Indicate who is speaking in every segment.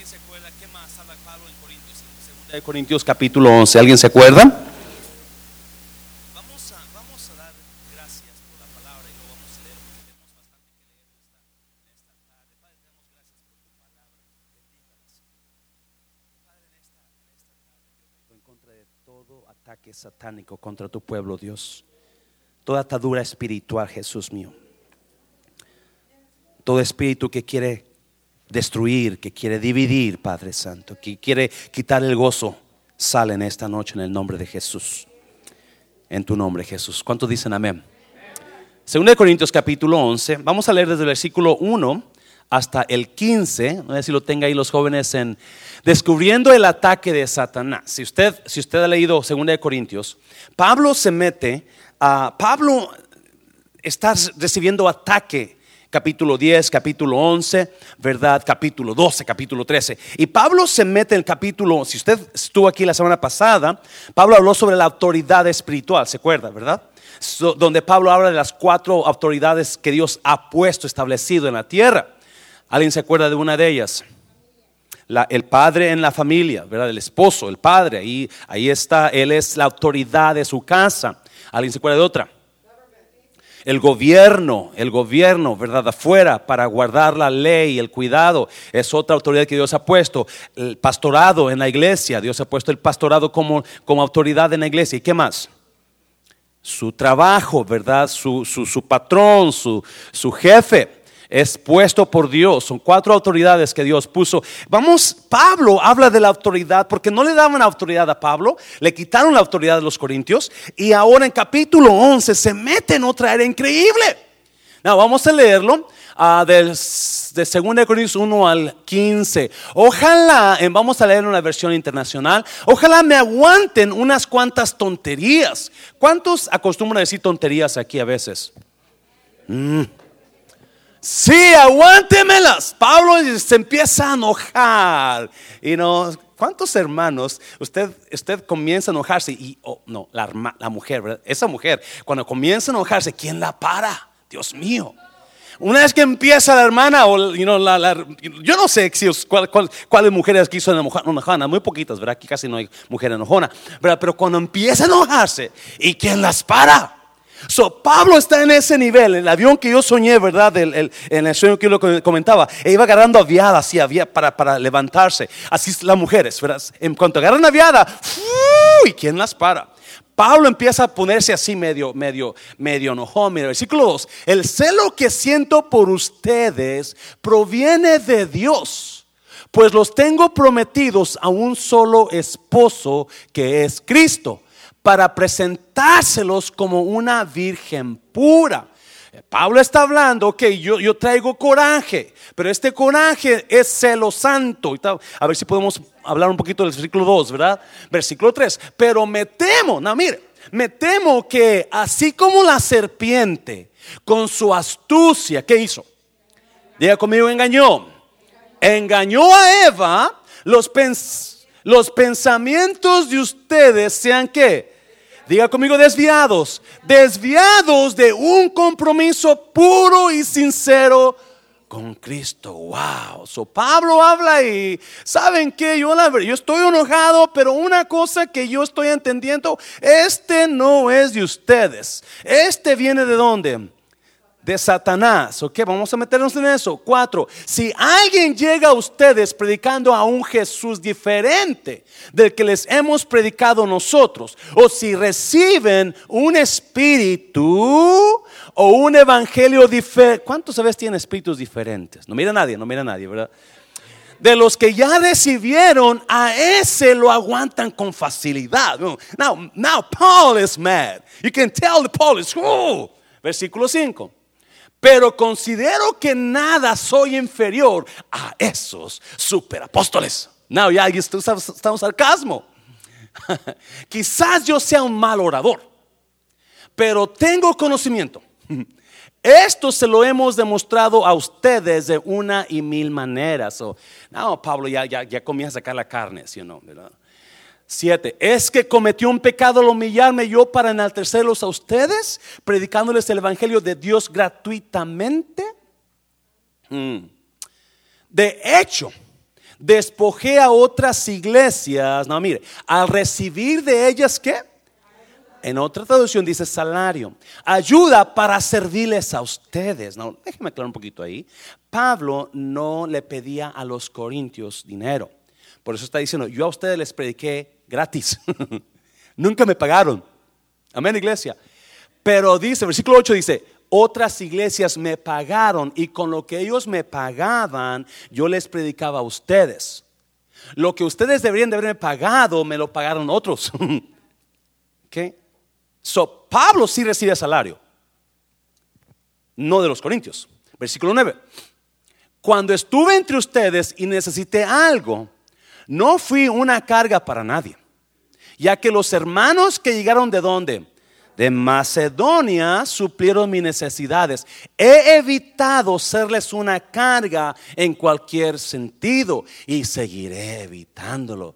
Speaker 1: ¿Alguien se acuerda qué más habla Pablo en Corintios? Corintios capítulo 11. ¿Alguien se acuerda? Vamos a, vamos a dar gracias por la palabra y lo vamos a leer porque tenemos bastante que leer en esta, esta tarde. Padre, damos gracias por tu palabra. Padre, en esta, en esta tarde yo en contra de todo ataque satánico contra tu pueblo, Dios. Toda atadura espiritual, Jesús mío. Todo espíritu que quiere destruir, que quiere dividir, Padre Santo, que quiere quitar el gozo, sale en esta noche en el nombre de Jesús. En tu nombre, Jesús. ¿Cuántos dicen amén? Según de Corintios capítulo 11, vamos a leer desde el versículo 1 hasta el 15, no sé si lo tenga ahí los jóvenes en descubriendo el ataque de Satanás. Si usted si usted ha leído Segunda de Corintios, Pablo se mete a Pablo está recibiendo ataque capítulo 10, capítulo 11, ¿verdad? Capítulo 12, capítulo 13. Y Pablo se mete en el capítulo, si usted estuvo aquí la semana pasada, Pablo habló sobre la autoridad espiritual, ¿se acuerda, verdad? Donde Pablo habla de las cuatro autoridades que Dios ha puesto, establecido en la tierra. ¿Alguien se acuerda de una de ellas? La- el padre en la familia, ¿verdad? El esposo, el padre, ahí, ahí está, él es la autoridad de su casa. ¿Alguien se acuerda de otra? El gobierno, el gobierno, ¿verdad? Afuera para guardar la ley, el cuidado, es otra autoridad que Dios ha puesto. El pastorado en la iglesia, Dios ha puesto el pastorado como, como autoridad en la iglesia. ¿Y qué más? Su trabajo, ¿verdad? Su, su, su patrón, su, su jefe es puesto por Dios. Son cuatro autoridades que Dios puso. Vamos, Pablo habla de la autoridad porque no le daban autoridad a Pablo, le quitaron la autoridad de los corintios y ahora en capítulo 11 se mete en otra era increíble. No, vamos a leerlo ah, del, de 2 Corintios 1 al 15. Ojalá, eh, vamos a leer una versión internacional, ojalá me aguanten unas cuantas tonterías. ¿Cuántos acostumbran a decir tonterías aquí a veces? Sí, aguántemelas. Pablo se empieza a enojar. Y no, ¿cuántos hermanos usted, usted comienza a enojarse? Y, oh, no, la, la mujer, ¿verdad? esa mujer, cuando comienza a enojarse, ¿quién la para? Dios mío. Una vez que empieza la hermana, o, you know, la- la- yo no sé si, os- cuál- cuál- cuáles mujeres aquí son enojonas, muy poquitas, ¿verdad? Aquí casi no hay mujer enojona, ¿verdad? Pero cuando empieza a enojarse, ¿y quién las para? So, Pablo está en ese nivel, el avión que yo soñé, ¿verdad? El- el- en el sueño que yo lo com- comentaba, e iba agarrando aviada así, avia- para, para levantarse. Así las mujeres, ¿verdad? En cuanto agarran aviada. ¿y quién las para? Pablo empieza a ponerse así medio, medio, medio enojón. Mira, versículo 2. El celo que siento por ustedes proviene de Dios, pues los tengo prometidos a un solo esposo que es Cristo, para presentárselos como una virgen pura. Pablo está hablando que yo, yo traigo coraje, pero este coraje es celo santo. A ver si podemos hablar un poquito del versículo 2, ¿verdad? Versículo 3. Pero me temo, no, mire, me temo que así como la serpiente con su astucia, ¿qué hizo? Diga conmigo, engañó. Engañó a Eva, los, pens- los pensamientos de ustedes sean que, diga conmigo, desviados, desviados de un compromiso puro y sincero con Cristo. Wow. So Pablo habla y saben que yo la yo estoy enojado, pero una cosa que yo estoy entendiendo, este no es de ustedes. Este viene de dónde? De Satanás. Ok, vamos a meternos en eso. Cuatro, si alguien llega a ustedes predicando a un Jesús diferente del que les hemos predicado nosotros, o si reciben un espíritu o un evangelio diferente, ¿cuántos sabes tienen espíritus diferentes? No mira a nadie, no mira a nadie, ¿verdad? de los que ya recibieron, a ese lo aguantan con facilidad. No, Now, now Paul is mad. You can tell that Paul is, oh. Versículo 5. Pero considero que nada soy inferior a esos superapóstoles. Now, ya está un sarcasmo. Quizás yo sea un mal orador, pero tengo conocimiento. Esto se lo hemos demostrado a ustedes de una y mil maneras. No, Pablo ya, ya, ya comienza a sacar la carne, ¿sí o no? ¿verdad? Siete, es que cometió un pecado al humillarme yo para enaltecerlos a ustedes, predicándoles el evangelio de Dios gratuitamente. Mm. De hecho, Despojé a otras iglesias. No, mire, al recibir de ellas, ¿qué? En otra traducción dice salario. Ayuda para servirles a ustedes. No, déjeme aclarar un poquito ahí. Pablo no le pedía a los corintios dinero. Por eso está diciendo, yo a ustedes les prediqué gratis. Nunca me pagaron. Amén, iglesia. Pero dice, versículo 8 dice, otras iglesias me pagaron y con lo que ellos me pagaban, yo les predicaba a ustedes. Lo que ustedes deberían de haberme pagado, me lo pagaron otros. ¿Qué? So, Pablo sí recibe salario, no de los corintios. Versículo 9. Cuando estuve entre ustedes y necesité algo, no fui una carga para nadie, ya que los hermanos que llegaron de dónde? De Macedonia suplieron mis necesidades. He evitado serles una carga en cualquier sentido y seguiré evitándolo.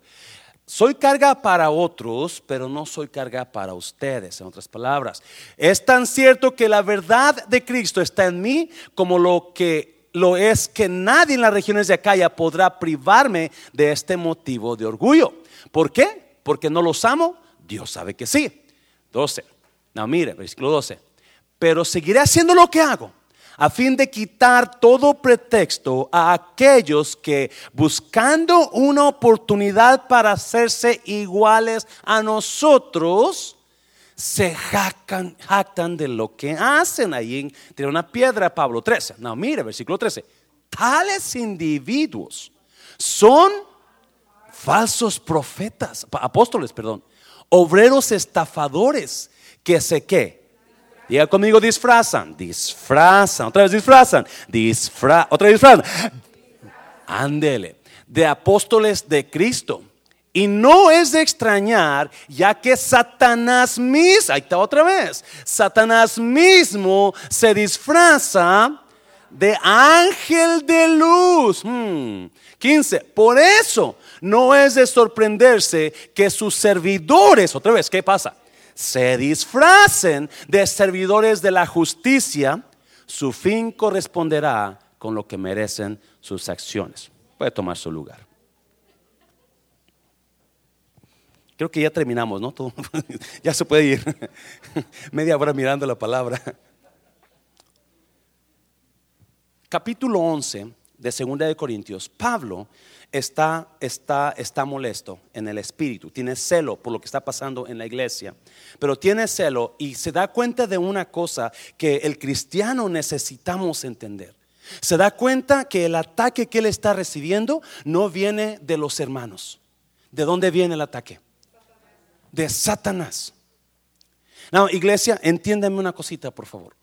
Speaker 1: Soy carga para otros, pero no soy carga para ustedes, en otras palabras. Es tan cierto que la verdad de Cristo está en mí como lo que lo es que nadie en las regiones de Acaya podrá privarme de este motivo de orgullo. ¿Por qué? Porque no los amo. Dios sabe que sí. 12. No, mire, versículo 12. Pero seguiré haciendo lo que hago a fin de quitar todo pretexto a aquellos que buscando una oportunidad para hacerse iguales a nosotros, se jactan, de lo que hacen. Ahí tiene una piedra, Pablo 13. No, mire, versículo 13. Tales individuos son falsos profetas, apóstoles, perdón, obreros estafadores que se qué Diga conmigo, disfrazan, disfrazan, otra vez disfrazan, disfra, otra vez disfrazan. Ándele, de apóstoles de Cristo. Y no es de extrañar, ya que Satanás mismo, ahí está otra vez, Satanás mismo se disfraza de ángel de luz. 15. Hmm. Por eso no es de sorprenderse que sus servidores, otra vez, ¿qué pasa? se disfracen de servidores de la justicia, su fin corresponderá con lo que merecen sus acciones. Puede tomar su lugar. Creo que ya terminamos, ¿no? ya se puede ir. Media hora mirando la palabra. Capítulo 11 de Segunda de Corintios. Pablo está, está, está molesto en el espíritu, tiene celo por lo que está pasando en la iglesia, pero tiene celo y se da cuenta de una cosa que el cristiano necesitamos entender. Se da cuenta que el ataque que él está recibiendo no viene de los hermanos. ¿De dónde viene el ataque? De Satanás. No, iglesia, entiéndeme una cosita, por favor.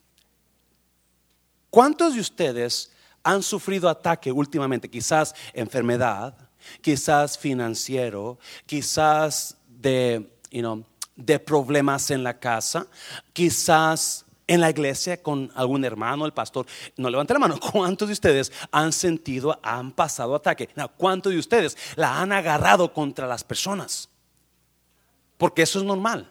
Speaker 1: ¿Cuántos de ustedes han sufrido ataque últimamente, quizás enfermedad, quizás financiero, quizás de, de problemas en la casa, quizás en la iglesia con algún hermano, el pastor. No levante la mano. ¿Cuántos de ustedes han sentido, han pasado ataque? ¿Cuántos de ustedes la han agarrado contra las personas? Porque eso es normal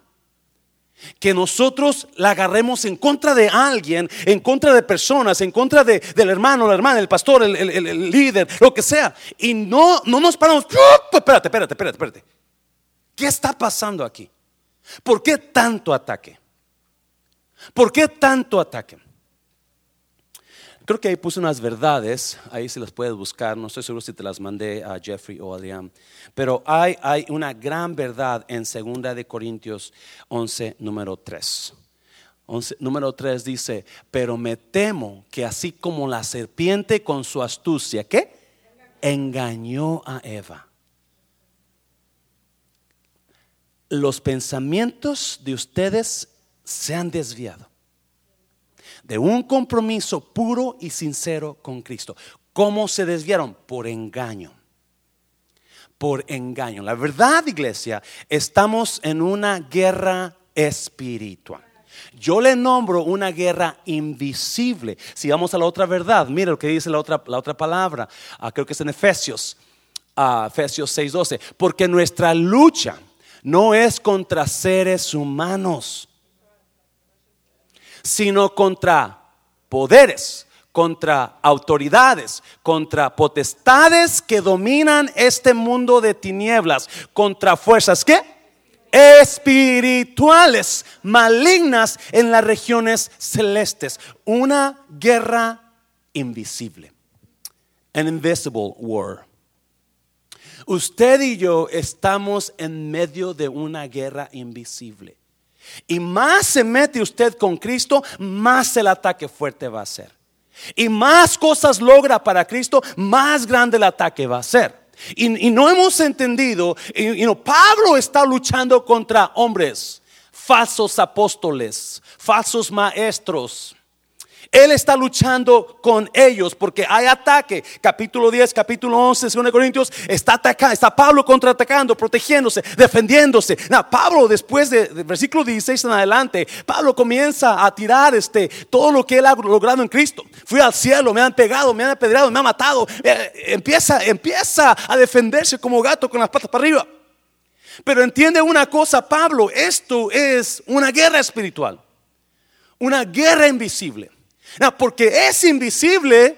Speaker 1: que nosotros la agarremos en contra de alguien, en contra de personas, en contra de, del hermano, la hermana, el pastor, el, líder, lo que sea. Y no, no nos paramos. Espérate, espérate, espérate, espérate. ¿Qué está pasando aquí? ¿Por qué tanto ataque? ¿Por qué tanto ataque? Creo que ahí puse unas verdades, ahí se las puedes buscar, no estoy seguro si te las mandé a Jeffrey o a Adrián, pero hay, hay una gran verdad en 2 de Corintios 11, número 3. número 3 dice, pero me temo que así como la serpiente con su astucia, ¿qué? Engañó a Eva. Los pensamientos de ustedes se han desviado de un compromiso puro y sincero con Cristo. ¿Cómo se desviaron? Por engaño. Por engaño. La verdad, iglesia, estamos en una guerra espiritual. Yo le nombro una guerra invisible. Si vamos a la otra verdad, mira lo que dice la otra, la otra palabra. Ah, creo que es en Efesios, uh, Efesios 6:12. Porque nuestra lucha no es contra seres humanos sino contra poderes, contra autoridades, contra potestades que dominan este mundo de tinieblas, contra fuerzas que espirituales malignas en las regiones celestes. Una guerra invisible. An invisible war. Usted y yo estamos en medio de una guerra invisible. Y más se mete usted con Cristo, más el ataque fuerte va a ser. Y más cosas logra para Cristo, más grande el ataque va a ser. Y, no hemos entendido, y, Pablo está luchando contra hombres, falsos apóstoles, falsos maestros él está luchando con ellos porque hay ataque. Capítulo 10, capítulo 11, 2 Corintios, está atacando, está Pablo contraatacando, protegiéndose, defendiéndose. Pablo después de, versículo 16 en adelante, Pablo comienza a tirar este, todo lo que él ha logrado en Cristo. Fui al cielo, me han pegado, me han apedreado, me han matado. Eh, empieza, empieza a defenderse como gato con las patas para arriba. Pero entiende una cosa, Pablo, esto es una guerra espiritual, una guerra invisible porque es invisible,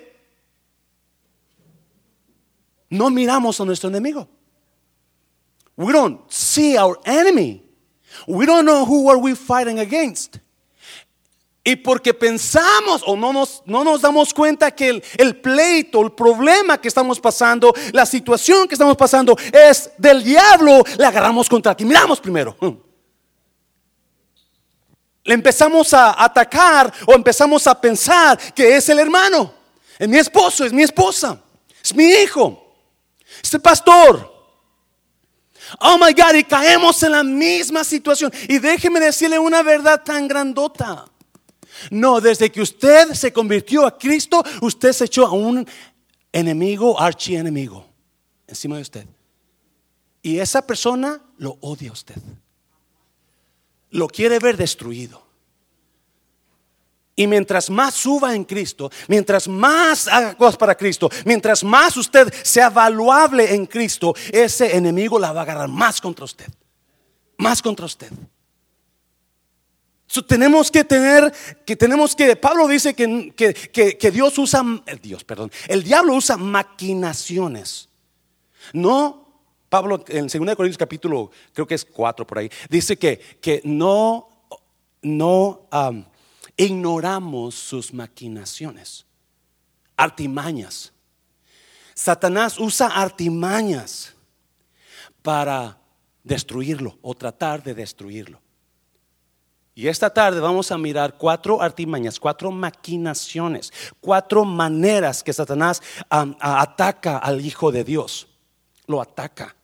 Speaker 1: no miramos a nuestro enemigo. We don't see our enemy. We don't know who are we fighting against. Y porque pensamos o no nos, no damos cuenta que el, el, pleito, el problema que estamos pasando, la situación que estamos pasando es del diablo, le agarramos contra aquí. Miramos primero le empezamos a atacar o empezamos a pensar que es el hermano, es mi esposo, es mi esposa, es mi hijo, es el pastor. Oh my God, y caemos en la misma situación. Y déjeme decirle una verdad tan grandota. No, desde que usted se convirtió a Cristo, usted se echó a un enemigo, archienemigo, encima de usted. Y esa persona lo odia a usted lo quiere ver destruido. Y mientras más suba en Cristo, mientras más haga cosas para Cristo, mientras más usted sea valuable en Cristo, ese enemigo la va a agarrar más contra usted. Más contra usted. tenemos que tener, que tenemos que, Pablo dice que, que, que Dios usa, Dios, perdón, el diablo usa maquinaciones. No Pablo en 2 Corintios capítulo, creo que es 4 por ahí, dice que, que no, no ignoramos sus maquinaciones, artimañas. Satanás usa artimañas para destruirlo o tratar de destruirlo. Y esta tarde vamos a mirar cuatro artimañas, cuatro maquinaciones, cuatro maneras que Satanás ataca al Hijo de Dios. Lo ataca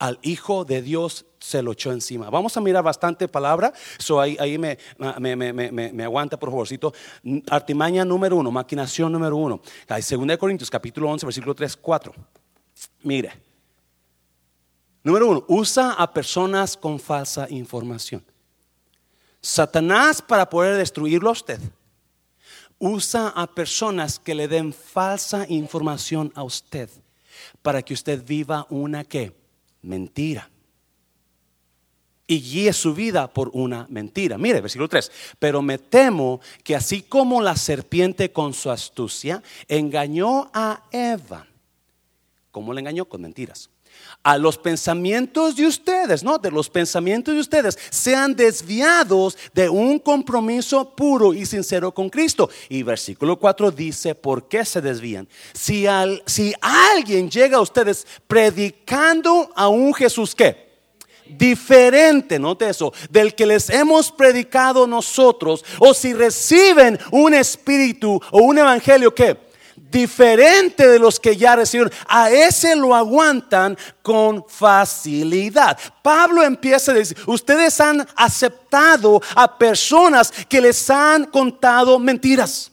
Speaker 1: al Hijo de Dios se lo echó encima. Vamos a mirar bastante palabra, so ahí, ahí me, me, aguanta por favorcito. Artimaña número uno, maquinación número uno. Segunda de Corintios capítulo 11, versículo 3, 4. Mire, número uno, usa a personas con falsa información. Satanás para poder destruirlo a usted, usa a personas que le den falsa información a usted para que usted viva una que mentira. Y guíe su vida por una mentira. Mire, versículo 3. Pero me temo que así como la serpiente con su astucia engañó a Eva. ¿Cómo le engañó? Con mentiras a los pensamientos de ustedes, ¿no? De los pensamientos de ustedes sean desviados de un compromiso puro y sincero con Cristo. Y versículo 4 dice, ¿por qué se desvían? Si, si alguien llega a ustedes predicando a un Jesús que diferente, note eso, del que les hemos predicado nosotros, o si reciben un espíritu o un evangelio que diferente de los que ya recibieron. A ese lo aguantan con facilidad. Pablo empieza a decir, ustedes han aceptado a personas que les han contado mentiras.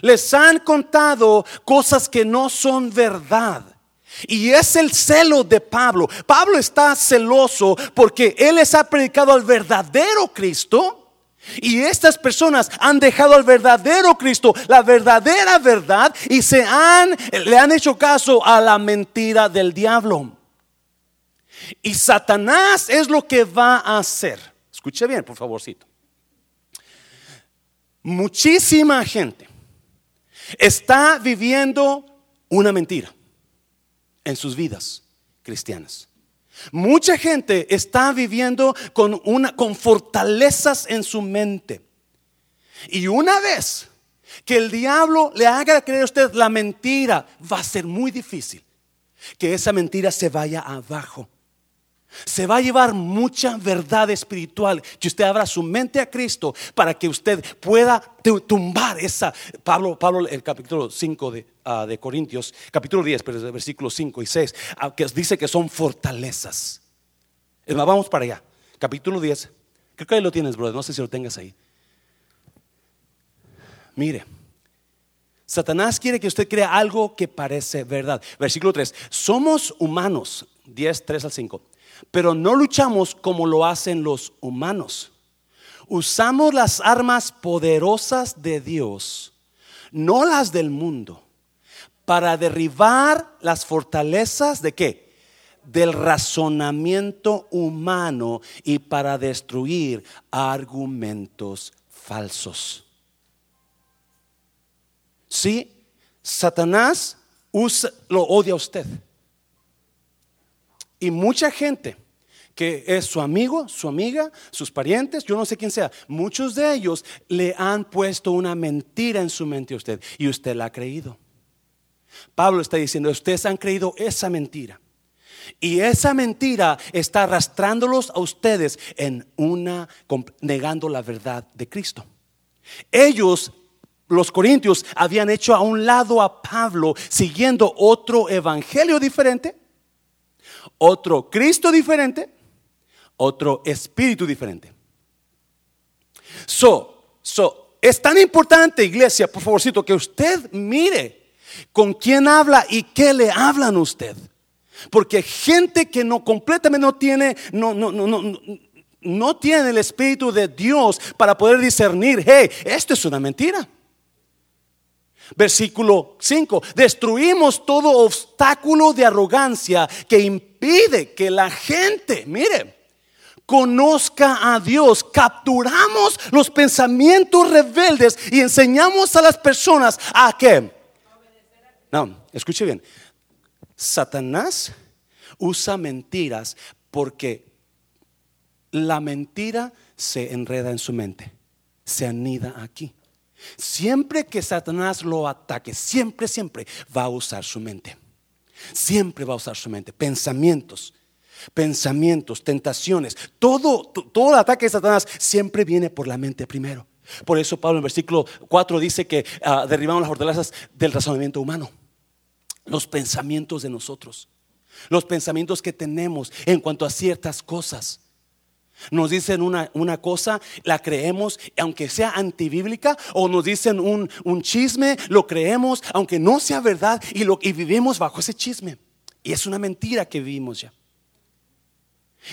Speaker 1: Les han contado cosas que no son verdad. Y es el celo de Pablo. Pablo está celoso porque él les ha predicado al verdadero Cristo y estas personas han dejado al verdadero Cristo, la verdadera verdad, y se han, le han hecho caso a la mentira del diablo. Y Satanás es lo que va a hacer. Escuche bien, por favorcito. muchísima gente está viviendo una mentira en sus vidas cristianas. Mucha gente está viviendo con, una, con fortalezas en su mente. Y una vez que el diablo le haga creer a usted la mentira, va a ser muy difícil que esa mentira se vaya abajo. Se va a llevar mucha verdad espiritual que usted abra su mente a Cristo para que usted pueda tumbar esa. Pablo, Pablo el capítulo 5 de, ah, de Corintios, capítulo 10, pero versículos 5 y 6, ah, que dice que son fortalezas. Vamos para allá. Capítulo 10. Creo que ahí lo tienes, brother. No sé si lo tengas ahí. Mire. Satanás quiere que usted crea algo que parece verdad. Versículo 3. Somos humanos. 10, 3 al 5 pero no luchamos como lo hacen los humanos. Usamos las armas poderosas de Dios, no las del mundo, para derribar las fortalezas de qué? Del razonamiento humano y para destruir argumentos falsos. Sí, Satanás lo odia a usted. Y mucha gente que es su amigo, su amiga, sus parientes, yo no sé quién sea, muchos de ellos le han puesto una mentira en su mente a usted y usted la ha creído. Pablo está diciendo, ustedes han creído esa mentira. Y esa mentira está arrastrándolos a ustedes en una, negando la verdad de Cristo. Ellos, los corintios, habían hecho a un lado a Pablo siguiendo otro evangelio diferente otro Cristo diferente, otro espíritu diferente. So, so, es tan importante, iglesia, por favorcito, que usted mire con quién habla y qué le hablan a usted. Porque gente que no completamente no tiene, no, no, no, no, no tiene el Espíritu de Dios para poder discernir, hey, esto es una mentira. Versículo 5. Destruimos todo obstáculo de arrogancia que impide que la gente, mire, conozca a Dios. Capturamos los pensamientos rebeldes y enseñamos a las personas a qué. No, escuche bien. Satanás usa mentiras porque la mentira se enreda en su mente, se anida aquí. Siempre que Satanás lo ataque, siempre, siempre va a usar su mente. Siempre va a usar su mente. Pensamientos, pensamientos, tentaciones. Todo, todo el ataque de Satanás siempre viene por la mente primero. Por eso Pablo en versículo 4 dice que ah, derribamos las fortalezas del razonamiento humano. Los pensamientos de nosotros. Los pensamientos que tenemos en cuanto a ciertas cosas. Nos dicen una, cosa, la creemos, aunque sea antibíblica, o nos dicen un, chisme, lo creemos, aunque no sea verdad, y, lo, y vivimos bajo ese chisme. Y es una mentira que vivimos ya.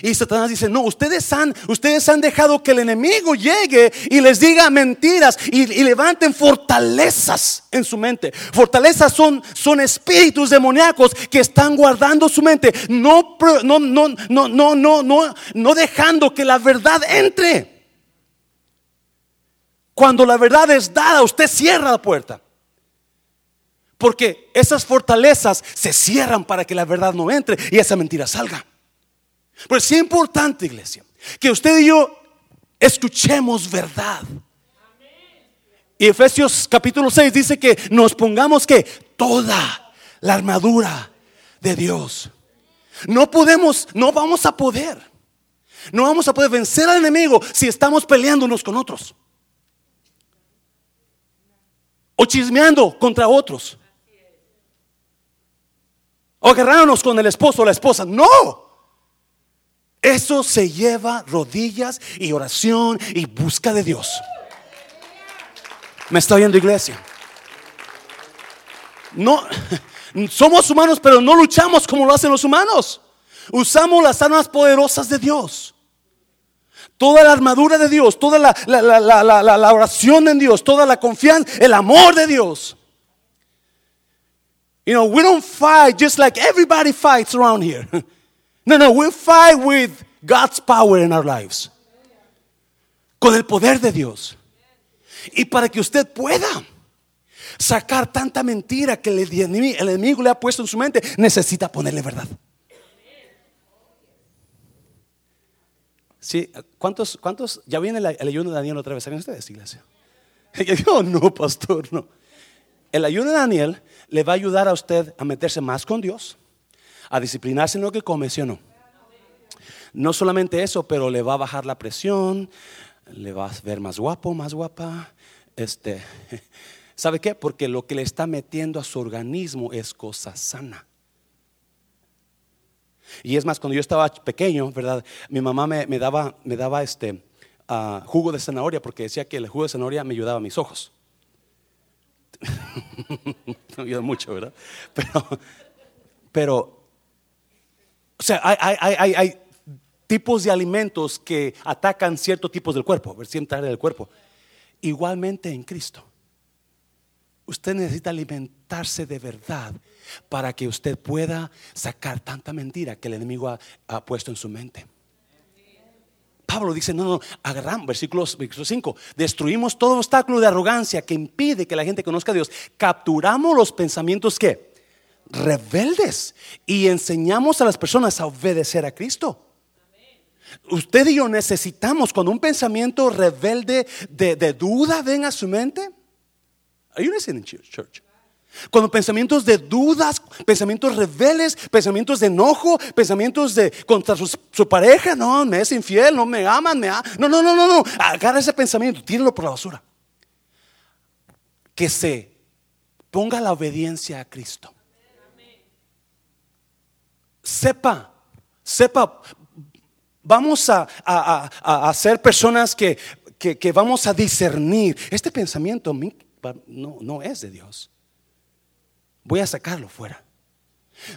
Speaker 1: Y Satanás dice, no, ustedes han, ustedes han dejado que el enemigo llegue y les diga mentiras y, levanten fortalezas en su mente. Fortalezas son, son espíritus demoníacos que están guardando su mente, no, no, no, no, no, no, no, no dejando que la verdad entre. Cuando la verdad es dada, usted cierra la puerta. Porque esas fortalezas se cierran para que la verdad no entre y esa mentira salga. Pero es importante, iglesia, que usted y yo escuchemos verdad. Y Efesios capítulo 6 dice que nos pongamos que toda la armadura de Dios. No podemos, no vamos a poder. No vamos a poder vencer al enemigo si estamos peleándonos con otros. O chismeando contra otros. O agarrándonos con el esposo o la esposa. No. Eso se lleva rodillas y oración y busca de Dios. ¿Me está oyendo iglesia? No, somos humanos, pero no luchamos como lo hacen los humanos. Usamos las armas poderosas de Dios. Toda la armadura de Dios, toda la, la, oración en Dios, toda la confianza, el amor de Dios. You know, we don't fight just like everybody fights around here. No, no, we fight with God's power in our lives. Con el poder de Dios. Y para que usted pueda sacar tanta mentira que el enemigo le ha puesto en su mente, necesita ponerle verdad. Sí, ¿cuántos, cuántos? Ya viene el, ayuno de Daniel otra vez. ¿Saben ustedes, iglesia? Yo no, pastor, no. El ayuno de Daniel le va a ayudar a usted a meterse más con Dios, a disciplinarse en lo que come, ¿sí o no? No solamente eso, pero le va a bajar la presión, le va a ver más guapo, más guapa. Este, ¿Sabe qué? Porque lo que le está metiendo a su organismo es cosa sana. Y es más, cuando yo estaba pequeño, ¿verdad? Mi mamá me, daba, me daba este ah, jugo de zanahoria porque decía que el jugo de zanahoria me ayudaba a mis ojos. no ayuda mucho, ¿verdad? Pero, pero o sea, hay, hay, hay, tipos de alimentos que atacan ciertos tipos del cuerpo, ciertas áreas del cuerpo. Igualmente en Cristo. Usted necesita alimentarse de verdad para que usted pueda sacar tanta mentira que el enemigo ha, puesto en su mente. Pablo dice, no, no, agarramos, versículo, 5, destruimos todo obstáculo de arrogancia que impide que la gente conozca a Dios. Capturamos los pensamientos que rebeldes y enseñamos a las personas a obedecer a Cristo. Usted y yo necesitamos cuando un pensamiento rebelde de, de duda venga a su mente. Are you listening, church? Cuando pensamientos de dudas, pensamientos rebeldes, pensamientos de enojo, pensamientos de contra su, pareja, no, me es infiel, no me aman, me No, no, no, no, no. Agarra ese pensamiento, tíralo por la basura. Que se ponga la obediencia a Cristo. Sepa, sepa, vamos a, a, ser personas que, que, vamos a discernir. Este pensamiento no, no es de Dios. Voy a sacarlo fuera.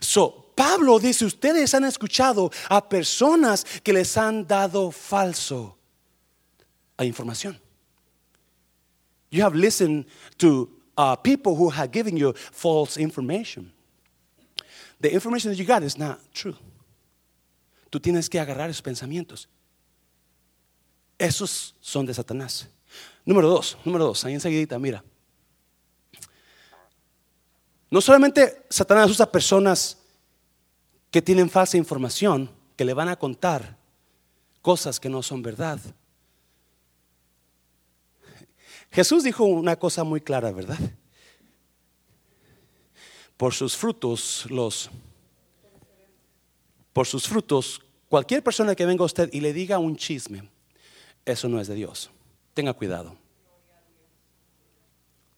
Speaker 1: So, Pablo dice, ustedes han escuchado a personas que les han dado falso a información. You have listened to uh, people who have given you false information. The information that you got is not true. Tú tienes que agarrar esos pensamientos. Esos son de Satanás. Número dos, número dos, ahí enseguida, mira. No solamente Satanás usa personas que tienen falsa información, que le van a contar cosas que no son verdad. Jesús dijo una cosa muy clara, ¿verdad? Por sus frutos los por sus frutos cualquier persona que venga a usted y le diga un chisme, eso no es de Dios. Tenga cuidado.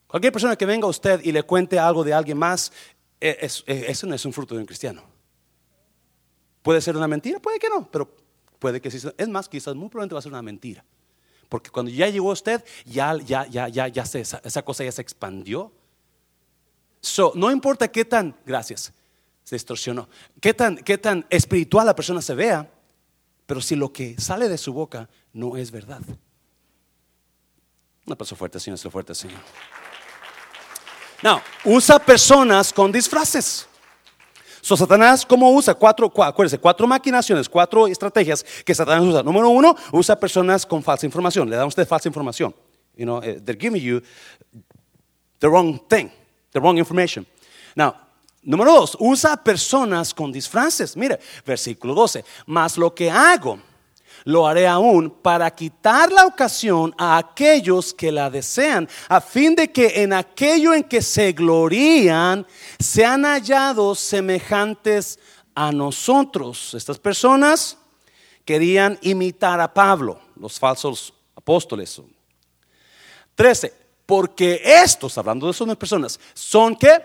Speaker 1: Cualquier persona que venga a usted y le cuente algo de alguien más, e, e, eso no es un fruto de un cristiano. Puede ser una mentira, puede que no, pero puede que sí. Es más, quizás muy probablemente va a ser una mentira. Porque cuando ya llegó usted, ya, ya, ya, ya, ya esa, cosa ya se expandió. So, no importa qué tan, gracias, se distorsionó, qué tan, qué tan espiritual la persona se vea, pero si lo que sale de su boca no es verdad. Un aplauso fuerte, Señor, es fuerte, Señor. No, usa personas con disfraces. So, Satanás, ¿cómo usa? Cuatro, acuérdense, cuatro maquinaciones, cuatro estrategias que Satanás usa. Número uno, usa personas con falsa información. Le da a usted falsa información. You know, eh, they're giving you the wrong thing, the wrong information. Now, número dos, usa personas con disfraces. Mire, versículo 12. Más lo que hago lo haré aún para quitar la ocasión a aquellos que la desean, a fin de que en aquello en que se glorían sean hallados semejantes a nosotros. Estas personas querían imitar a Pablo, los falsos apóstoles. 13. Porque estos, hablando de esas personas, son que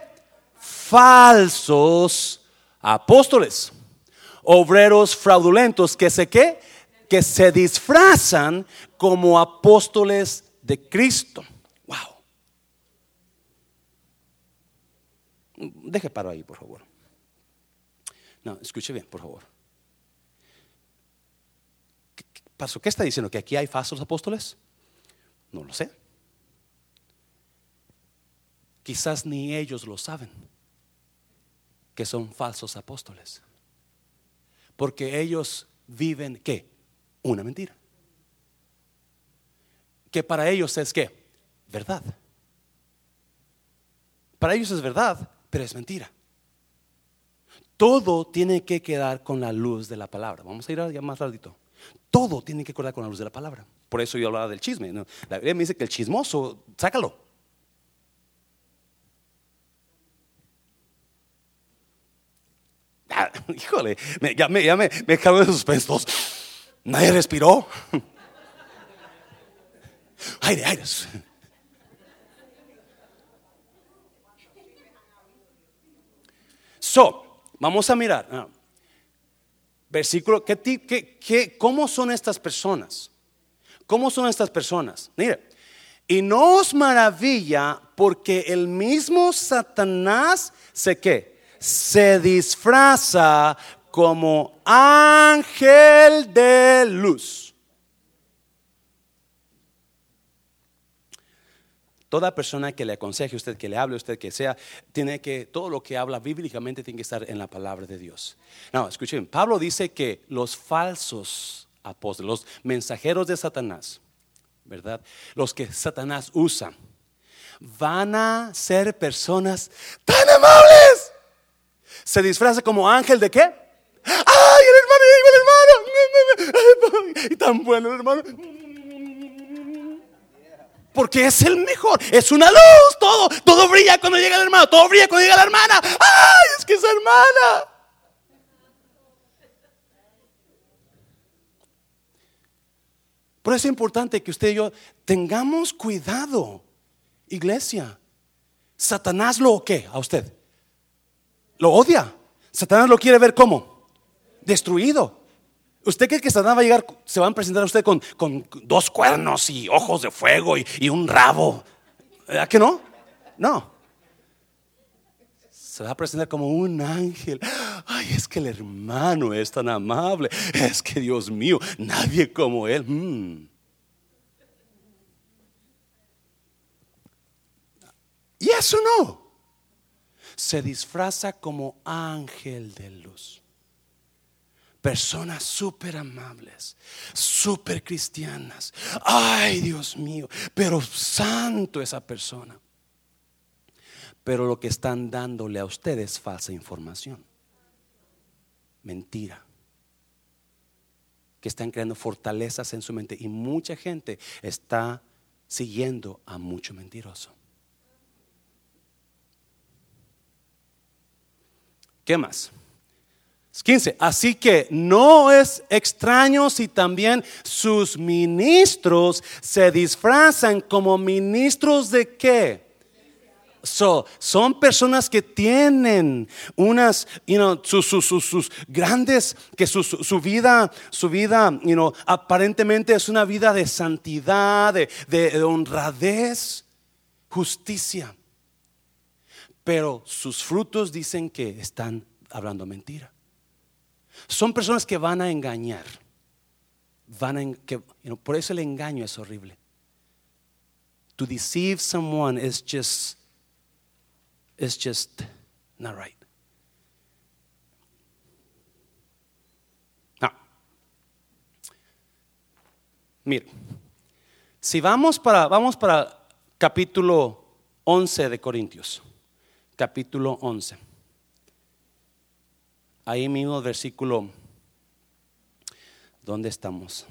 Speaker 1: falsos apóstoles, obreros fraudulentos que se que que se disfrazan como apóstoles de Cristo. Wow. Deje paro ahí, por favor. No, escuche bien, por favor. ¿Qué, pasó? ¿Qué está diciendo? ¿Que aquí hay falsos apóstoles? No lo sé. Quizás ni ellos lo saben, que son falsos apóstoles. Porque ellos viven, ¿qué? una mentira. Que para ellos es que verdad. Para ellos es verdad, pero es mentira. Todo tiene que quedar con la luz de la palabra. Vamos a ir ya más ratito. Todo tiene que quedar con la luz de la palabra. Por eso yo hablaba del chisme. La Biblia me dice que el chismoso, sácalo. Híjole, ya me, ya me, me de suspensos. Nadie respiró. Aire, aire. So, vamos a mirar. Ah, versículo, ¿qué, qué, qué, ¿cómo son estas personas? ¿Cómo son estas personas? Mire, y no os maravilla porque el mismo Satanás se que se disfraza como ángel de luz. Toda persona que le aconseje usted, que le hable usted, que sea, tiene que, todo lo que habla bíblicamente tiene que estar en la palabra de Dios. No, escuchen, Pablo dice que los falsos apóstoles, los mensajeros de Satanás, ¿verdad? Los que Satanás usa, van a ser personas tan amables. Se disfraza como ángel de qué? ¡Ay, el hermano! el hermano! Y tan bueno el hermano porque es el mejor. Es una luz, todo, todo brilla cuando llega el hermano, todo brilla cuando llega la hermana. ¡Ay, es que es hermana! Por eso es importante que usted y yo tengamos cuidado, iglesia. Satanás lo qué a usted? Lo odia. Satanás lo quiere ver como destruido. ¿Usted cree que Satanás va a llegar, se van a presentar a usted con, dos cuernos y ojos de fuego y, un rabo? ¿A que no? No. Se va a presentar como un ángel. Ay, es que el hermano es tan amable. Es que Dios mío, nadie como él. Mm. Y eso no. Se disfraza como ángel de luz personas súper amables, súper cristianas. Ay, Dios mío, pero santo esa persona. Pero lo que están dándole a ustedes es falsa información. Mentira. Que están creando fortalezas en su mente. Y mucha gente está siguiendo a mucho mentiroso. ¿Qué más? 15. Así que no es extraño si también sus ministros se disfrazan como ministros de qué? son personas que tienen unas, you know, sus, grandes, que su, vida, su vida, you know, aparentemente es una vida de santidad, de honradez, justicia. Pero sus frutos dicen que están hablando mentira. Son personas que van a engañar. Van que, por eso el engaño es horrible. To deceive someone is just, is just not right. Now, mire, si vamos para, vamos para capítulo 11 de Corintios, capítulo 11 ahí mismo versículo, ¿dónde estamos?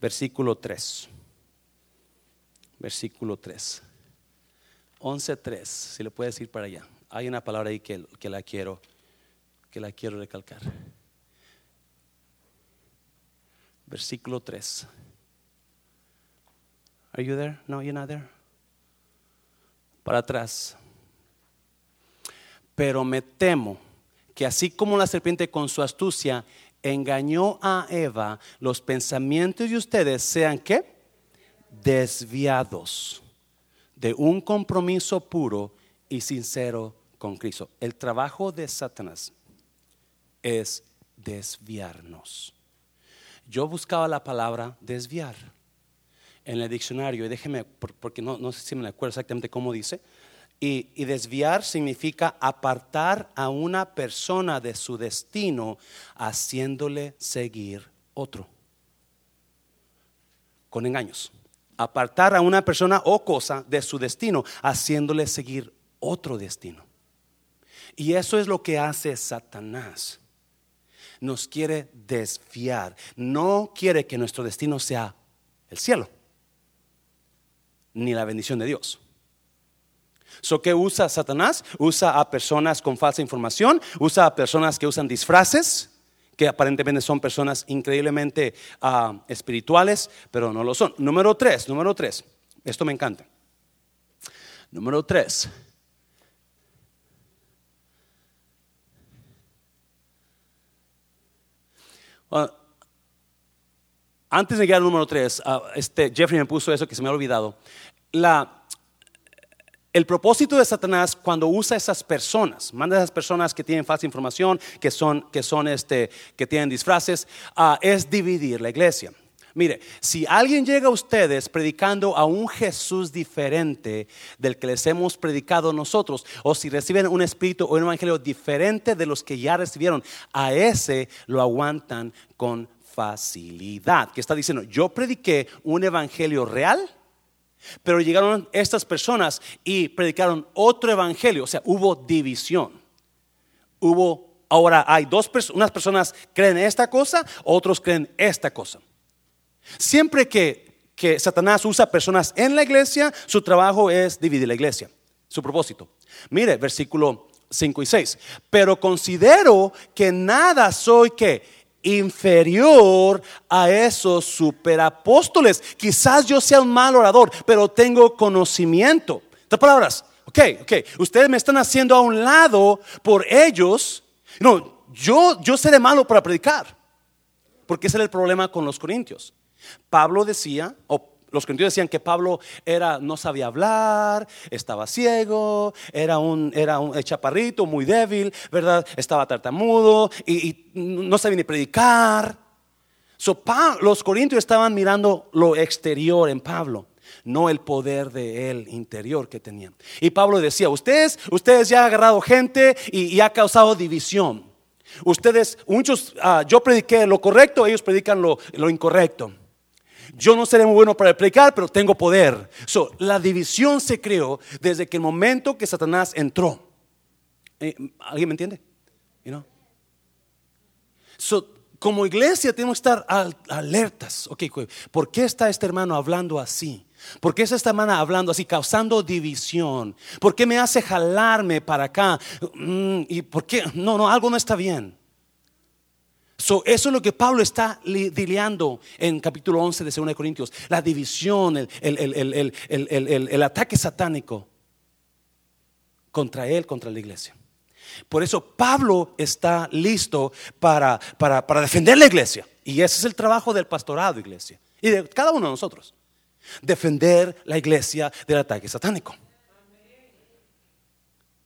Speaker 1: Versículo 3. Versículo 3. 11.3, si le puedes ir para allá. Hay una palabra ahí que, que, la quiero que la quiero recalcar. Versículo 3. Are you there? No, you're not there. Para atrás. Pero me temo que así como la serpiente con su astucia engañó a Eva, los pensamientos de ustedes sean que desviados de un compromiso puro y sincero con Cristo. El trabajo de Satanás es desviarnos. Yo buscaba la palabra desviar en el diccionario y déjeme, porque no, no sé si me acuerdo exactamente cómo dice, y, desviar significa apartar a una persona de su destino haciéndole seguir otro. Con engaños. apartar a una persona o cosa de su destino, haciéndole seguir otro destino. Y eso es lo que hace Satanás. Nos quiere desfiar. No quiere que nuestro destino sea el cielo, ni la bendición de Dios. So, ¿Qué usa Satanás? Usa a personas con falsa información, usa a personas que usan disfraces, que aparentemente son personas increíblemente ah, espirituales, pero no lo son. Número tres, número tres, esto me encanta. Número tres. Ah, antes de llegar al número tres, ah, este, Jeffrey me puso eso que se me ha olvidado. La, el propósito de Satanás cuando usa esas personas, manda a esas personas que tienen falsa información, que son, que son este, que tienen disfraces, uh, es dividir la iglesia. Mire, si alguien llega a ustedes predicando a un Jesús diferente del que les hemos predicado nosotros, o si reciben un espíritu o un evangelio diferente de los que ya recibieron, a ese lo aguantan con facilidad. Que está diciendo, yo prediqué un evangelio real pero llegaron estas personas y predicaron otro evangelio, o sea, hubo división. Hubo, ahora hay dos personas, unas personas creen esta cosa, otros creen esta cosa. Siempre que, que Satanás usa personas en la iglesia, su trabajo es dividir la iglesia, su propósito. Mire, versículo 5 y 6. Pero considero que nada soy que inferior a esos superapóstoles. Quizás yo sea un mal orador, pero tengo conocimiento. Tres palabras. Ok, ok. Ustedes me están haciendo a un lado por ellos. No, yo, yo seré malo para predicar. Porque ese era el problema con los corintios. Pablo decía, o los corintios decían que Pablo era, no sabía hablar, estaba ciego, era un, era un chaparrito muy débil, ¿verdad? Estaba tartamudo y, no sabía ni predicar. los corintios estaban mirando lo exterior en Pablo no el poder de él interior que tenía. Y Pablo decía, ustedes, ustedes ya han agarrado gente y, ha causado división. Ustedes, muchos, ah, yo prediqué lo correcto, ellos predican lo, lo incorrecto. Yo no seré muy bueno para predicar, pero tengo poder. la división se creó desde que el momento que Satanás entró. Eh, ¿Alguien me entiende? como iglesia tenemos que estar alertas. ¿por qué está este hermano hablando así? ¿Por qué es esta hermana hablando así, causando división? ¿Por qué me hace jalarme para acá? Mm, ¿Y por qué? No, no, algo no está bien eso es lo que Pablo está lidiando en capítulo 11 de 2 Corintios. La división, el, ataque satánico contra él, contra la iglesia. Por eso Pablo está listo para, para, para defender la iglesia. Y ese es el trabajo del pastorado, iglesia. Y de cada uno de nosotros. Defender la iglesia del ataque satánico.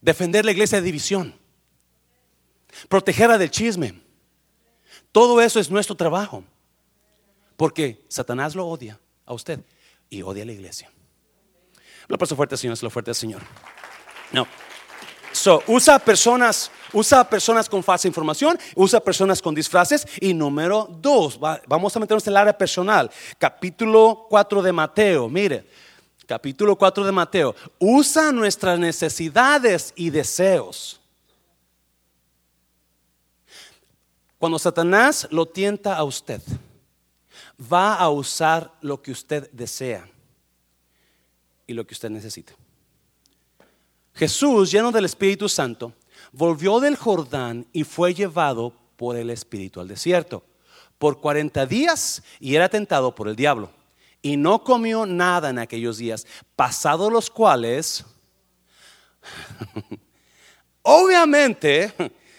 Speaker 1: Defender la iglesia de división. Protegerla del chisme todo eso es nuestro trabajo. Porque Satanás lo odia a usted y odia a la iglesia. Lo paso fuerte, Señor, es lo fuerte, Señor. No. So, usa personas, usa personas con falsa información, usa personas con disfraces. Y número dos, vamos a meternos en el área personal. Capítulo 4 de Mateo, mire, capítulo 4 de Mateo. Usa nuestras necesidades y deseos Cuando Satanás lo tienta a usted, va a usar lo que usted desea y lo que usted necesita. Jesús, lleno del Espíritu Santo, volvió del Jordán y fue llevado por el Espíritu al desierto por 40 días y era tentado por el diablo. Y no comió nada en aquellos días, pasados los cuales, obviamente,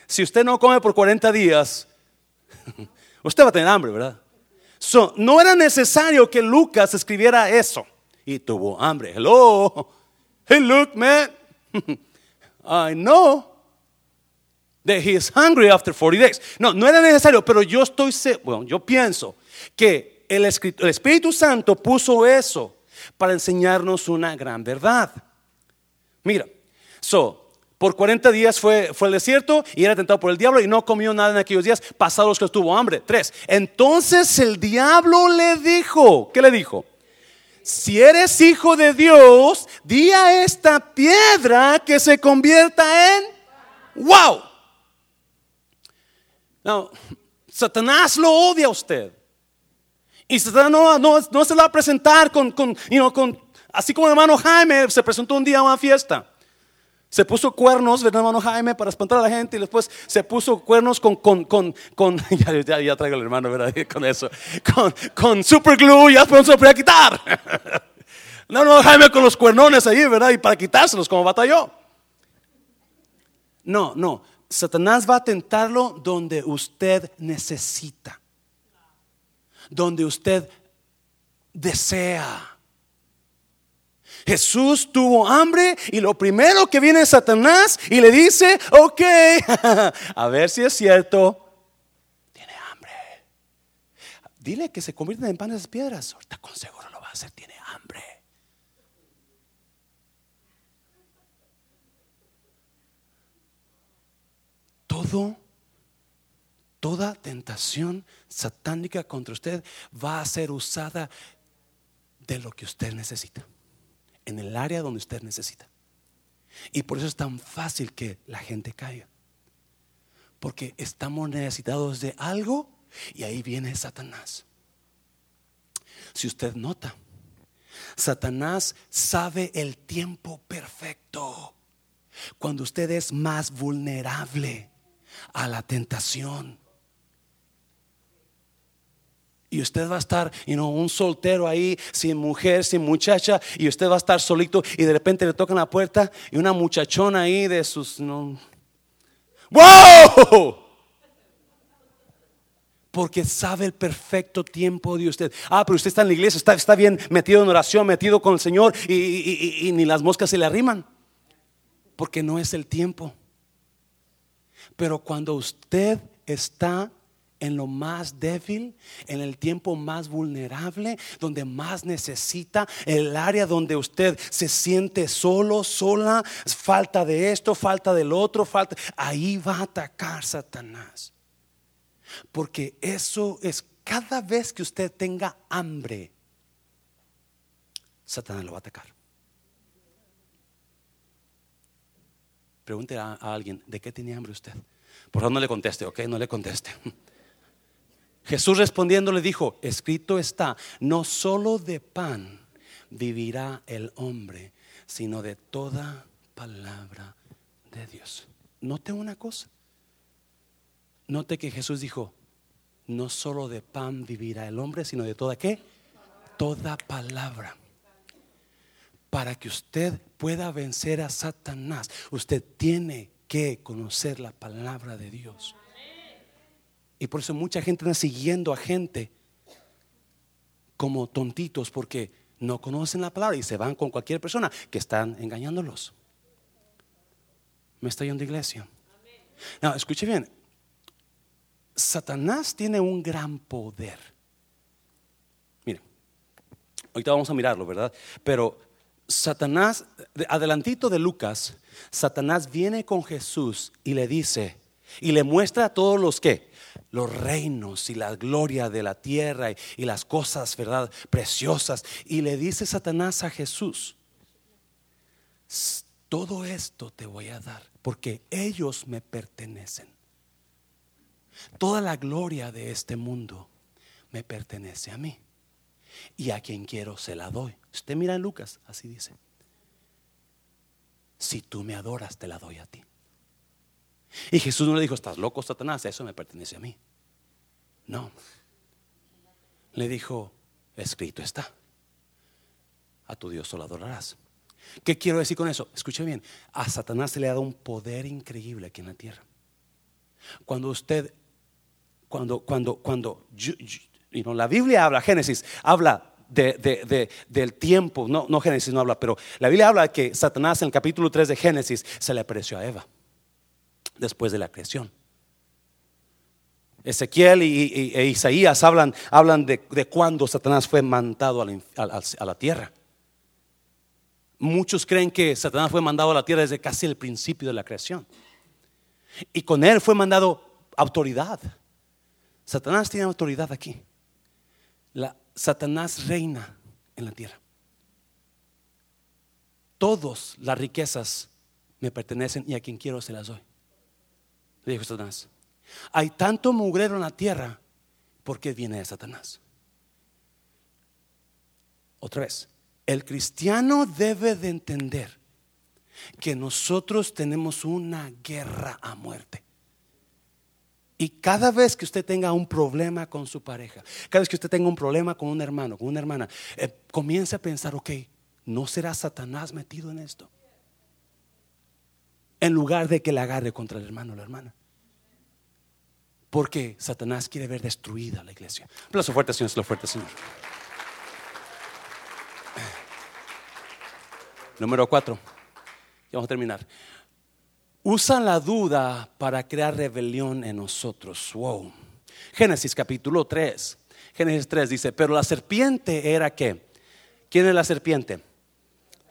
Speaker 1: si usted no come por 40 días, Usted va a tener hambre, ¿verdad? no era necesario que Lucas escribiera eso. Y tuvo hambre. Hello. Hey, look, man. I know that he is hungry after 40 days. No, no era necesario, pero yo estoy, bueno, yo pienso que el, el Espíritu Santo puso eso para enseñarnos una gran verdad. Mira, so, por 40 días fue, fue al desierto y era tentado por el diablo y no comió nada en aquellos días, pasados que estuvo hambre. Tres. Entonces el diablo le dijo, ¿qué le dijo? si eres hijo de Dios, di a esta piedra que se convierta en wow. No, Satanás lo odia a usted. Y Satanás no, no, se lo va a presentar con, con, con, así como el hermano Jaime se presentó un día a una fiesta. Se puso cuernos, ¿verdad, hermano Jaime, para espantar a la gente y después se puso cuernos con, con, con, con ya, traigo al hermano, ¿verdad? Con eso, con, con super glue, ya pronto se lo a quitar. No, no, Jaime con los cuernones ahí, ¿verdad? Y para quitárselos como batalló. No, no, Satanás va a tentarlo donde usted necesita, donde usted desea. Jesús tuvo hambre y lo primero que viene es Satanás y le dice, ok, a ver si es cierto, tiene hambre. Dile que se convierten en panes de piedras. Ahorita con seguro lo va a hacer, tiene hambre. Todo, toda tentación satánica contra usted va a ser usada de lo que usted necesita en el área donde usted necesita. Y por eso es tan fácil que la gente caiga. Porque estamos necesitados de algo y ahí viene Satanás. Si usted nota, Satanás sabe el tiempo perfecto. Cuando usted es más vulnerable a la tentación y usted va a estar, you know, un soltero ahí, sin mujer, sin muchacha, y usted va a estar solito y de repente le tocan la puerta y una muchachona ahí de sus... No. ¡Wow! Porque sabe el perfecto tiempo de usted. Ah, pero usted está en la iglesia, está, está bien metido en oración, metido con el Señor y, y ni las moscas se le arriman. Porque no es el tiempo. Pero cuando usted está en lo más débil, en el tiempo más vulnerable, donde más necesita, el área donde usted se siente solo, sola, falta de esto, falta del otro, falta, ahí va a atacar Satanás. Porque eso es cada vez que usted tenga hambre, Satanás lo va a atacar. Pregúntele a, alguien, ¿de qué tenía hambre usted? Por favor, no le conteste, ok, no le conteste. Jesús respondiendo le dijo, escrito está, no solo de pan vivirá el hombre, sino de toda palabra de Dios. Note una cosa. Note que Jesús dijo, no solo de pan vivirá el hombre, sino de toda qué? Toda palabra. Para que usted pueda vencer a Satanás, usted tiene que conocer la palabra de Dios. Y por eso mucha gente anda siguiendo a gente como tontitos porque no conocen la palabra y se van con cualquier persona que están engañándolos. ¿Me está yendo iglesia? No, escuche bien. Satanás tiene un gran poder. Mire, ahorita vamos a mirarlo, ¿verdad? Pero Satanás, adelantito de Lucas, Satanás viene con Jesús y le dice, y le muestra a todos los que, los reinos y la gloria de la tierra y, las cosas, ¿verdad? Preciosas. Y le dice Satanás a Jesús, todo esto te voy a dar porque ellos me pertenecen. Toda la gloria de este mundo me pertenece a mí. Y a quien quiero se la doy. Usted mira en Lucas, así dice. Si tú me adoras, te la doy a ti. Y Jesús no le dijo, estás loco, Satanás, eso me pertenece a mí. No. Le dijo, escrito está. A tu Dios solo adorarás. ¿Qué quiero decir con eso? Escuche bien, a Satanás se le ha dado un poder increíble aquí en la tierra. Cuando usted, cuando, cuando, cuando, la Biblia habla, Génesis, habla de, del tiempo, no, no Génesis no habla, pero la Biblia habla que Satanás en el capítulo 3 de Génesis se le apareció a Eva después de la creación. Ezequiel y, e Isaías hablan, hablan de, cuando Satanás fue mandado a la, tierra. Muchos creen que Satanás fue mandado a la tierra desde casi el principio de la creación. Y con él fue mandado autoridad. Satanás tiene autoridad aquí. La, Satanás reina en la tierra. todas las riquezas me pertenecen y a quien quiero se las doy. Le dijo Satanás. Hay tanto mugrero en la tierra porque viene de Satanás. Otra vez, el cristiano debe de entender que nosotros tenemos una guerra a muerte. Y cada vez que usted tenga un problema con su pareja, cada vez que usted tenga un problema con un hermano, con una hermana, eh, comience a pensar, ok, ¿no será Satanás metido en esto? En lugar de que le agarre contra el hermano o la hermana. Porque Satanás quiere ver destruida la iglesia. Aplauso fuerte, Señor, lo fuerte, Señor. Número cuatro. Ya vamos a terminar. Usan la duda para crear rebelión en nosotros. Wow. Génesis capítulo 3. Génesis 3 dice, pero la serpiente era qué? ¿Quién es la serpiente?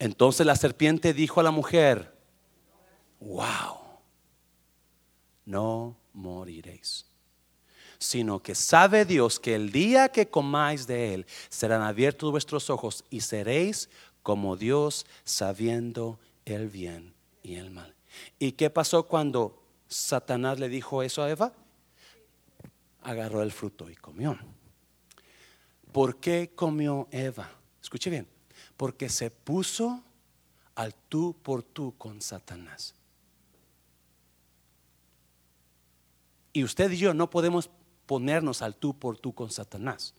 Speaker 1: Entonces la serpiente dijo a la mujer, wow, no moriréis, sino que sabe Dios que el día que comáis de él serán abiertos vuestros ojos y seréis como Dios sabiendo el bien y el mal. ¿Y qué pasó cuando Satanás le dijo eso a Eva? Agarró el fruto y comió. ¿Por qué comió Eva? Escuche bien porque se puso al tú por tú con Satanás. Y usted y yo no podemos ponernos al tú por tú con Satanás.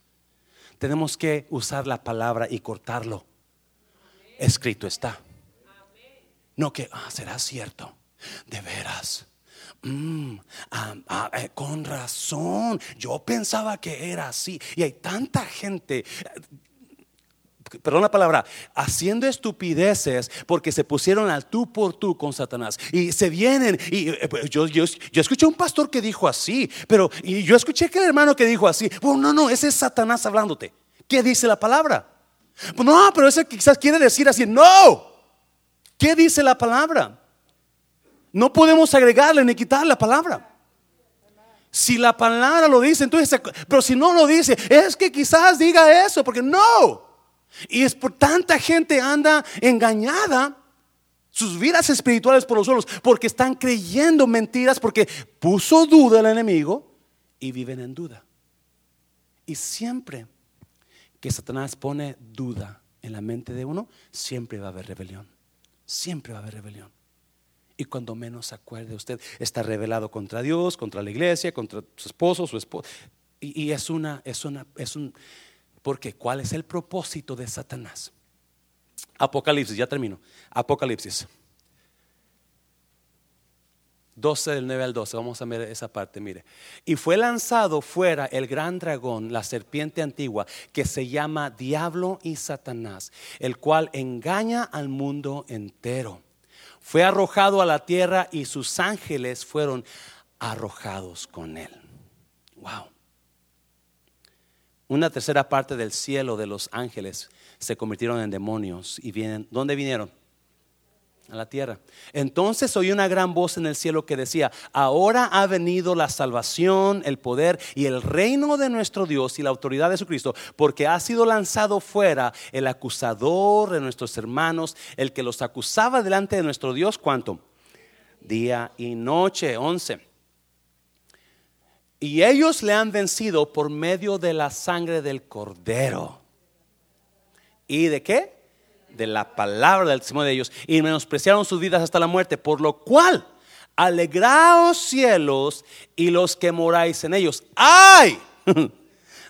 Speaker 1: Tenemos que usar la palabra y cortarlo. Escrito está. No que, ah, será cierto. De veras. Mm, ah, ah, eh, con razón. Yo pensaba que era así. Y hay tanta gente perdón la palabra, haciendo estupideces porque se pusieron al tú por tú con Satanás. Y se vienen, y eh, pues, yo, yo, yo escuché un pastor que dijo así, pero y yo escuché que el hermano que dijo así. Bueno, no, no, ese es Satanás hablándote. ¿Qué dice la palabra? No, pero ese quizás quiere decir así. No, ¿qué dice la palabra? No podemos agregarle ni quitar la palabra. Si la palabra lo dice, entonces, pero si no lo dice, es que quizás diga eso, porque no. Y es por tanta gente anda engañada sus vidas espirituales por los suelos porque están creyendo mentiras porque puso duda el enemigo y viven en duda. Y siempre que Satanás pone duda en la mente de uno, siempre va a haber rebelión. Siempre va a haber rebelión. Y cuando menos se acuerde usted, está rebelado contra Dios, contra la iglesia, contra su esposo, su esposa. Y, y es una, es una, es un, porque ¿cuál es el propósito de Satanás? Apocalipsis, ya termino. Apocalipsis. 12 del 9 al 12, vamos a ver esa parte, mire. Y fue lanzado fuera el gran dragón, la serpiente antigua, que se llama Diablo y Satanás, el cual engaña al mundo entero. Fue arrojado a la tierra y sus ángeles fueron arrojados con él. Wow una tercera parte del cielo de los ángeles se convirtieron en demonios y vienen, ¿dónde vinieron? A la tierra. Entonces oí una gran voz en el cielo que decía, ahora ha venido la salvación, el poder y el reino de nuestro Dios y la autoridad de Jesucristo, porque ha sido lanzado fuera el acusador de nuestros hermanos, el que los acusaba delante de nuestro Dios, ¿cuánto? Día y noche, once. Y ellos le han vencido por medio de la sangre del cordero. ¿Y de qué? De la palabra del testimonio de ellos. Y menospreciaron sus vidas hasta la muerte. Por lo cual, alegraos cielos y los que moráis en ellos. ¡Ay!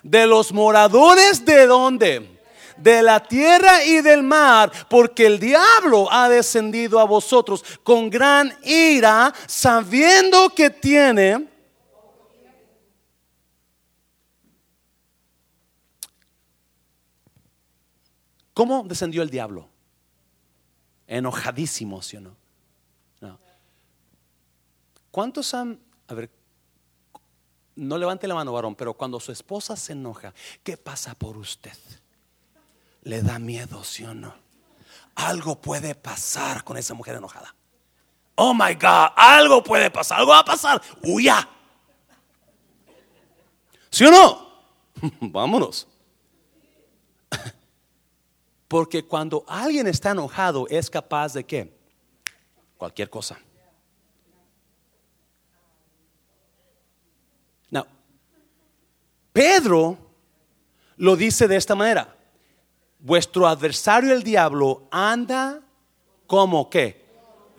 Speaker 1: De los moradores de dónde? De la tierra y del mar, porque el diablo ha descendido a vosotros con gran ira, sabiendo que tiene ¿Cómo descendió el diablo? Enojadísimo, ¿sí o no? ¿Cuántos han, a ver, no levante la mano, varón, pero cuando su esposa se enoja, ¿qué pasa por usted? Le da miedo, ¿sí o no? Algo puede pasar con esa mujer enojada. Oh my God, algo puede pasar, algo va a pasar. Huya. ¿Sí o no? Vámonos. Porque cuando alguien está enojado es capaz de qué? Cualquier cosa. No. Pedro lo dice de esta manera. Vuestro adversario el diablo anda como qué?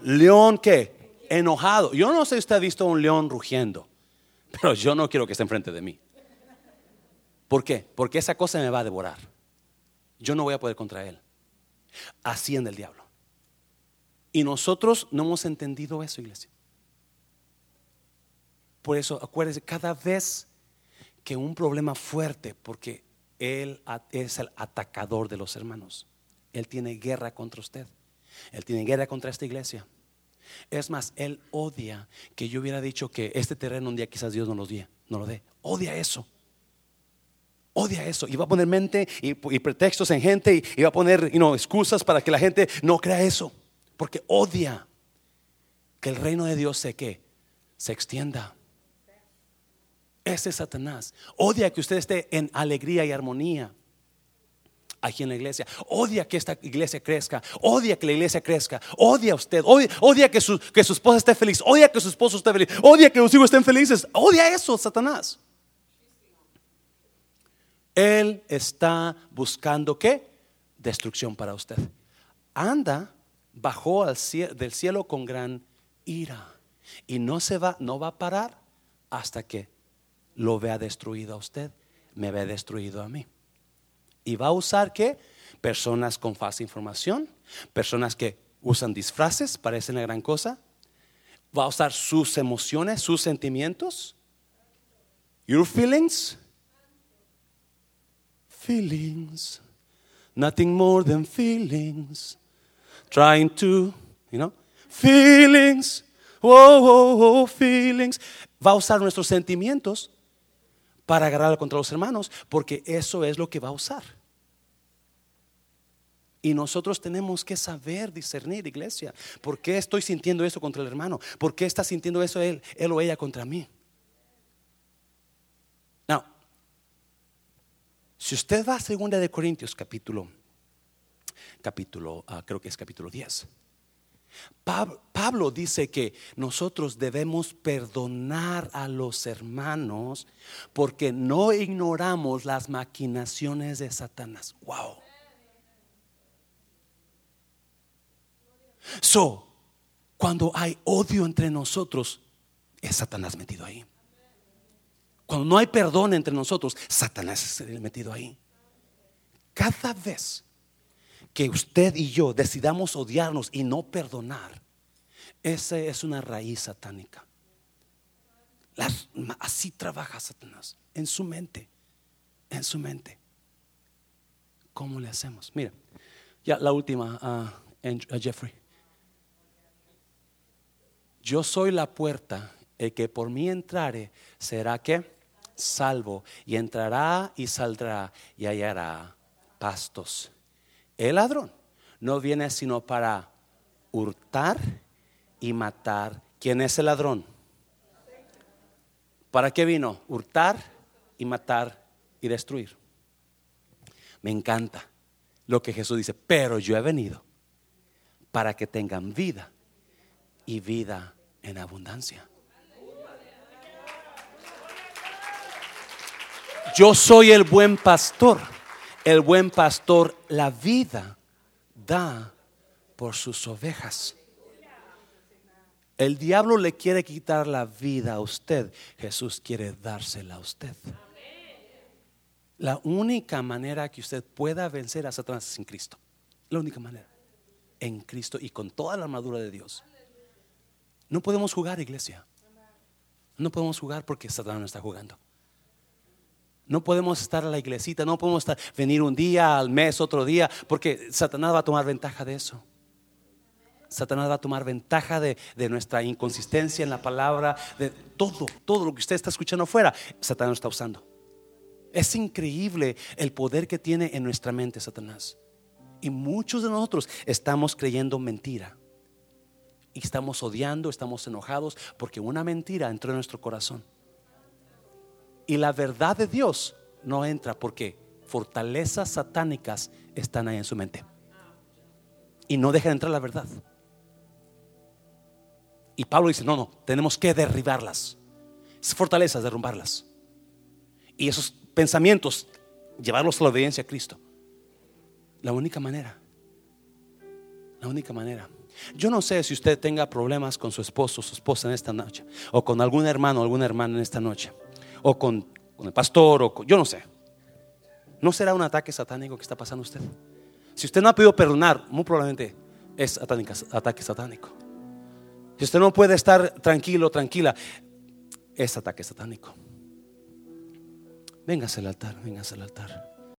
Speaker 1: León qué? Enojado. Yo no sé si usted ha visto un león rugiendo, pero yo no quiero que esté enfrente de mí. ¿Por qué? Porque esa cosa me va a devorar. Yo no voy a poder contra él. Así en el diablo. Y nosotros no hemos entendido eso, iglesia. Por eso, acuérdese, cada vez que un problema fuerte, porque Él es el atacador de los hermanos. Él tiene guerra contra usted. Él tiene guerra contra esta iglesia. Es más, Él odia que yo hubiera dicho que este terreno un día quizás Dios no lo dé. No lo dé. Odia eso. Odia eso. Y va a poner mente y, pretextos en gente y, va a poner excusas para que la gente no crea eso. Porque odia que el reino de Dios se que se extienda. Ese es Satanás. Odia que usted esté en alegría y armonía aquí en la iglesia. Odia que esta iglesia crezca. Odia que la iglesia crezca. Odia a usted. Odia, que, su, que su esposa esté feliz. Odia que su esposo esté feliz. Odia que sus hijos estén felices. Odia eso, Satanás. Él está buscando qué? Destrucción para usted. Anda, bajó al del cielo con gran ira. Y no se va, no va a parar hasta que lo vea destruido a usted, me vea destruido a mí. Y va a usar qué? Personas con falsa información, personas que usan disfraces, parecen la gran cosa. Va a usar sus emociones, sus sentimientos, your feelings, feelings, nothing more than feelings, trying to, you know, feelings, oh, oh, oh, feelings. Va a usar nuestros sentimientos para agarrar contra los hermanos, porque eso es lo que va a usar. Y nosotros tenemos que saber discernir, iglesia. ¿Por qué estoy sintiendo eso contra el hermano? ¿Por qué está sintiendo eso él, él o ella contra mí? Now, si usted va a segunda de Corintios capítulo, capítulo, ah, creo que es capítulo 10. Pablo dice que nosotros debemos perdonar a los hermanos porque no ignoramos las maquinaciones de Satanás. Wow. So, cuando hay odio entre nosotros, es Satanás metido ahí. Cuando no hay perdón entre nosotros, Satanás es metido ahí. Cada vez que usted y yo decidamos odiarnos y no perdonar, esa es una raíz satánica. así trabaja Satanás en su mente, en su mente. ¿Cómo le hacemos? Mira, ya la última, a Jeffrey. Yo soy la puerta, el que por mí entrare será que salvo y entrará y saldrá y hallará pastos el ladrón no viene sino para hurtar y matar. ¿Quién es el ladrón? ¿Para qué vino? Hurtar y matar y destruir. Me encanta lo que Jesús dice, pero yo he venido para que tengan vida y vida en abundancia. Yo soy el buen pastor el buen pastor la vida da por sus ovejas. El diablo le quiere quitar la vida a usted. Jesús quiere dársela a usted. La única manera que usted pueda vencer a Satanás es en Cristo. La única manera. En Cristo y con toda la armadura de Dios. No podemos jugar, iglesia. No podemos jugar porque Satanás no está jugando. No podemos estar a la iglesita, no podemos estar, venir un día al mes, otro día, porque Satanás va a tomar ventaja de eso. Satanás va a tomar ventaja de, de, nuestra inconsistencia en la palabra, de todo, todo lo que usted está escuchando afuera, Satanás lo está usando. Es increíble el poder que tiene en nuestra mente Satanás. Y muchos de nosotros estamos creyendo mentira. Y estamos odiando, estamos enojados porque una mentira entró en nuestro corazón. Y la verdad de Dios no entra porque fortalezas satánicas están ahí en su mente. Y no dejan entrar la verdad. Y Pablo dice, no, no, tenemos que derribarlas. Fortalezas, derrumbarlas. Y esos pensamientos, llevarlos a la obediencia a Cristo. La única manera. La única manera. Yo no sé si usted tenga problemas con su esposo o su esposa en esta noche, o con algún hermano o alguna hermana en esta noche, o con, el pastor, o yo no sé. ¿No será un ataque satánico que está pasando usted? Si usted no ha podido perdonar, muy probablemente es ataque satánico. Si usted no puede estar tranquilo, tranquila, es ataque satánico. Véngase al altar, véngase al altar.